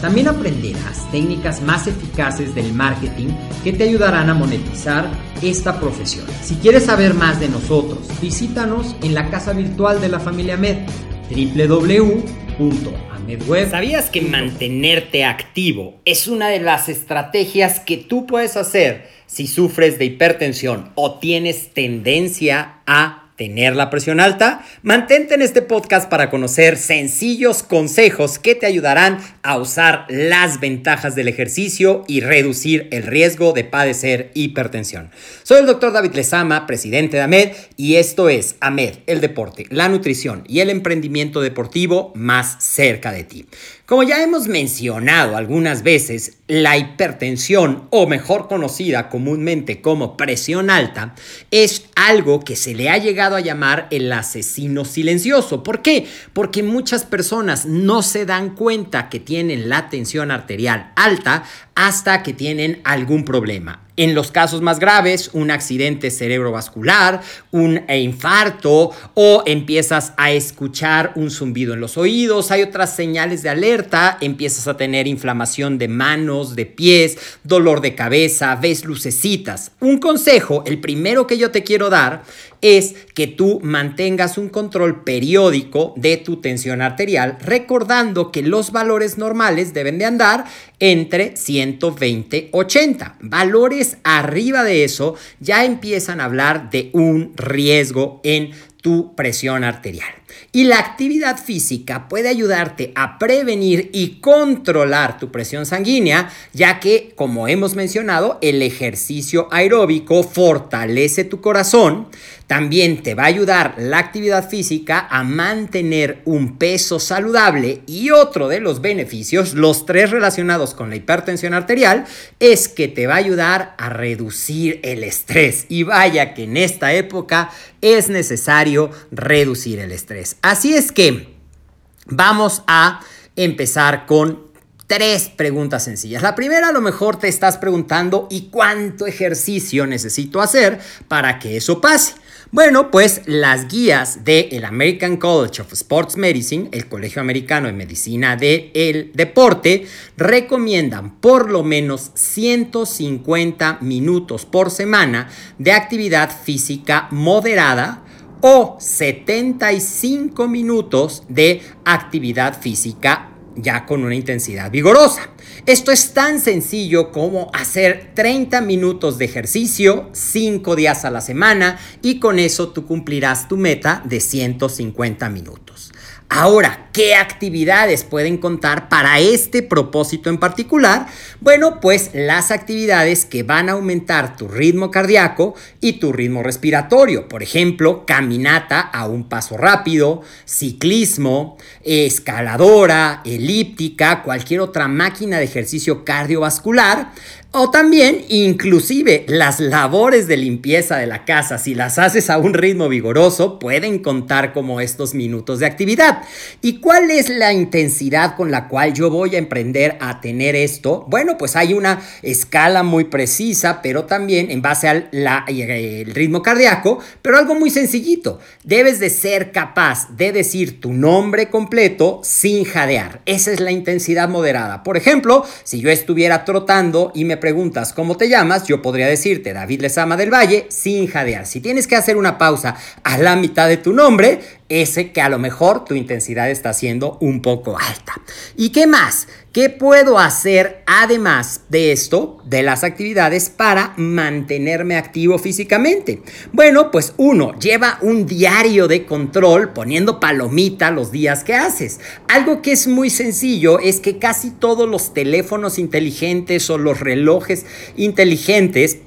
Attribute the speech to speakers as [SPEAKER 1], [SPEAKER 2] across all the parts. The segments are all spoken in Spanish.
[SPEAKER 1] También aprenderás técnicas más eficaces del marketing que te ayudarán a monetizar esta profesión. Si quieres saber más de nosotros, visítanos en la casa virtual de la familia Med, www.amedweb.
[SPEAKER 2] ¿Sabías que mantenerte activo es una de las estrategias que tú puedes hacer si sufres de hipertensión o tienes tendencia a tener la presión alta? Mantente en este podcast para conocer sencillos consejos que te ayudarán a usar las ventajas del ejercicio y reducir el riesgo de padecer hipertensión. Soy el doctor David Lezama, presidente de AMED, y esto es AMED, el deporte, la nutrición y el emprendimiento deportivo más cerca de ti. Como ya hemos mencionado algunas veces, la hipertensión, o mejor conocida comúnmente como presión alta, es algo que se le ha llegado a llamar el asesino silencioso. ¿Por qué? Porque muchas personas no se dan cuenta que tienen la tensión arterial alta hasta que tienen algún problema. En los casos más graves, un accidente cerebrovascular, un infarto o empiezas a escuchar un zumbido en los oídos, hay otras señales de alerta, empiezas a tener inflamación de manos, de pies, dolor de cabeza, ves lucecitas. Un consejo, el primero que yo te quiero dar, es que tú mantengas un control periódico de tu tensión arterial, recordando que los valores normales deben de andar entre 120 80. Valores arriba de eso ya empiezan a hablar de un riesgo en tu presión arterial. Y la actividad física puede ayudarte a prevenir y controlar tu presión sanguínea, ya que, como hemos mencionado, el ejercicio aeróbico fortalece tu corazón, también te va a ayudar la actividad física a mantener un peso saludable y otro de los beneficios, los tres relacionados con la hipertensión arterial, es que te va a ayudar a reducir el estrés. Y vaya que en esta época es necesario reducir el estrés. Así es que vamos a empezar con tres preguntas sencillas. La primera a lo mejor te estás preguntando ¿y cuánto ejercicio necesito hacer para que eso pase? Bueno, pues las guías del American College of Sports Medicine, el Colegio Americano de Medicina del Deporte, recomiendan por lo menos 150 minutos por semana de actividad física moderada o 75 minutos de actividad física ya con una intensidad vigorosa. Esto es tan sencillo como hacer 30 minutos de ejercicio 5 días a la semana y con eso tú cumplirás tu meta de 150 minutos. Ahora, ¿qué actividades pueden contar para este propósito en particular? Bueno, pues las actividades que van a aumentar tu ritmo cardíaco y tu ritmo respiratorio. Por ejemplo, caminata a un paso rápido, ciclismo, escaladora, elíptica, cualquier otra máquina de ejercicio cardiovascular O también, inclusive, las labores de limpieza de la casa, si las haces a un ritmo vigoroso, pueden contar como estos minutos de actividad. ¿Y cuál es la intensidad con la cual yo voy a emprender a tener esto? Bueno, pues hay una escala muy precisa, pero también en base al el ritmo cardíaco, pero algo muy sencillito. Debes de ser capaz de decir tu nombre completo sin jadear. Esa es la intensidad moderada. Por ejemplo, si yo estuviera trotando y me preguntas cómo te llamas, yo podría decirte David Lezama del Valle sin jadear. Si tienes que hacer una pausa a la mitad de tu nombre, ese que a lo mejor tu intensidad está siendo un poco alta. ¿Y qué más? ¿Qué puedo hacer además de esto, de las actividades, para mantenerme activo físicamente? Bueno, pues uno, lleva un diario de control poniendo palomita los días que haces. Algo que es muy sencillo es que casi todos los teléfonos inteligentes o los relojes inteligentes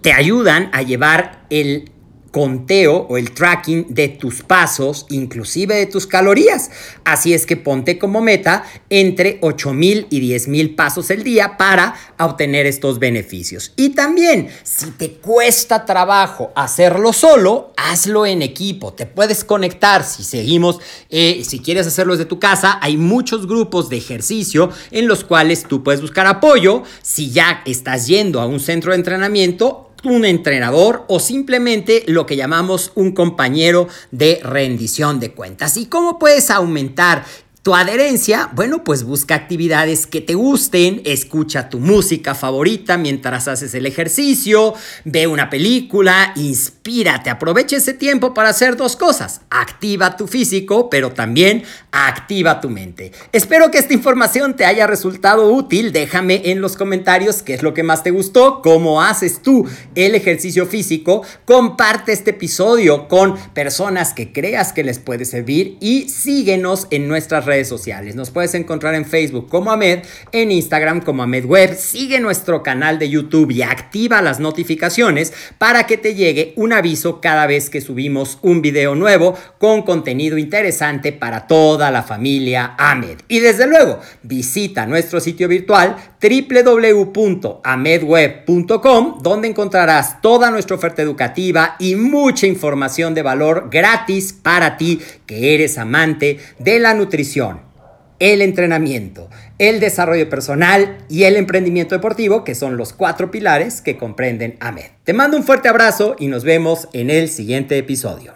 [SPEAKER 2] te ayudan a llevar el conteo o el tracking de tus pasos, inclusive de tus calorías. Así es que ponte como meta entre 8,000 y 10,000 pasos el día para obtener estos beneficios. Y también, si te cuesta trabajo hacerlo solo, hazlo en equipo. Te puedes conectar. Si seguimos, eh, si quieres hacerlo desde tu casa, hay muchos grupos de ejercicio en los cuales tú puedes buscar apoyo. Si ya estás yendo a un centro de entrenamiento, un entrenador o simplemente lo que llamamos un compañero de rendición de cuentas. ¿Y cómo puedes aumentar tu adherencia, bueno, pues busca actividades que te gusten, escucha tu música favorita mientras haces el ejercicio, ve una película, inspírate, aprovecha ese tiempo para hacer dos cosas, activa tu físico, pero también activa tu mente. Espero que esta información te haya resultado útil, déjame en los comentarios qué es lo que más te gustó, cómo haces tú el ejercicio físico, comparte este episodio con personas que creas que les puede servir y síguenos en nuestras sociales. Nos puedes encontrar en Facebook como Ahmed, en Instagram como Ahmed Web. Sigue nuestro canal de YouTube y activa las notificaciones para que te llegue un aviso cada vez que subimos un video nuevo con contenido interesante para toda la familia Ahmed. Y desde luego, visita nuestro sitio virtual www.amedweb.com donde encontrarás toda nuestra oferta educativa y mucha información de valor gratis para ti que eres amante de la nutrición el entrenamiento, el desarrollo personal y el emprendimiento deportivo, que son los cuatro pilares que comprenden AMED. Te mando un fuerte abrazo y nos vemos en el siguiente episodio.